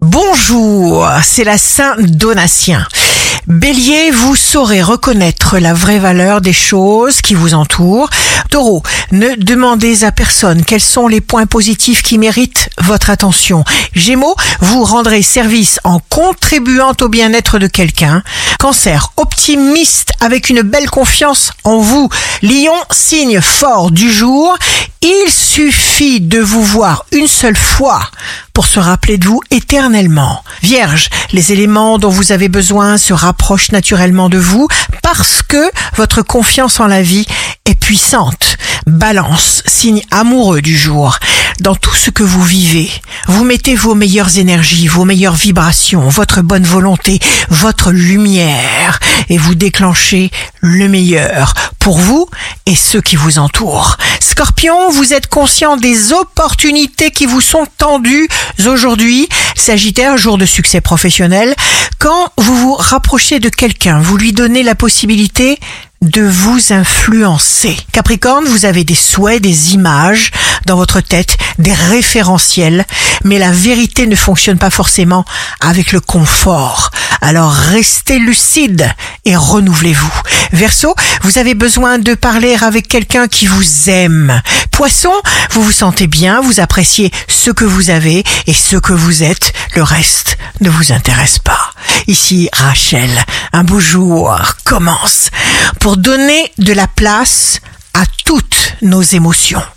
Bonjour, c'est la Saint Donatien. Bélier, vous saurez reconnaître la vraie valeur des choses qui vous entourent. Taureau, ne demandez à personne quels sont les points positifs qui méritent votre attention. Gémeaux, vous rendrez service en contribuant au bien-être de quelqu'un. Cancer, optimiste avec une belle confiance en vous. Lion, signe fort du jour. Suffit de vous voir une seule fois pour se rappeler de vous éternellement. Vierge, les éléments dont vous avez besoin se rapprochent naturellement de vous parce que votre confiance en la vie est puissante. Balance, signe amoureux du jour. Dans tout ce que vous vivez, vous mettez vos meilleures énergies, vos meilleures vibrations, votre bonne volonté, votre lumière et vous déclenchez le meilleur pour vous et ceux qui vous entourent. Scorpion, vous êtes conscient des opportunités qui vous sont tendues aujourd'hui. Sagittaire, jour de succès professionnel. Quand vous vous rapprochez de quelqu'un, vous lui donnez la possibilité de vous influencer. Capricorne, vous avez des souhaits, des images dans votre tête, des référentiels, mais la vérité ne fonctionne pas forcément avec le confort. Alors restez lucide et renouvelez-vous. Verseau, vous avez besoin de parler avec quelqu'un qui vous aime. Poisson, vous vous sentez bien, vous appréciez ce que vous avez et ce que vous êtes. Le reste ne vous intéresse pas. Ici Rachel, un beau jour commence pour donner de la place à toutes nos émotions.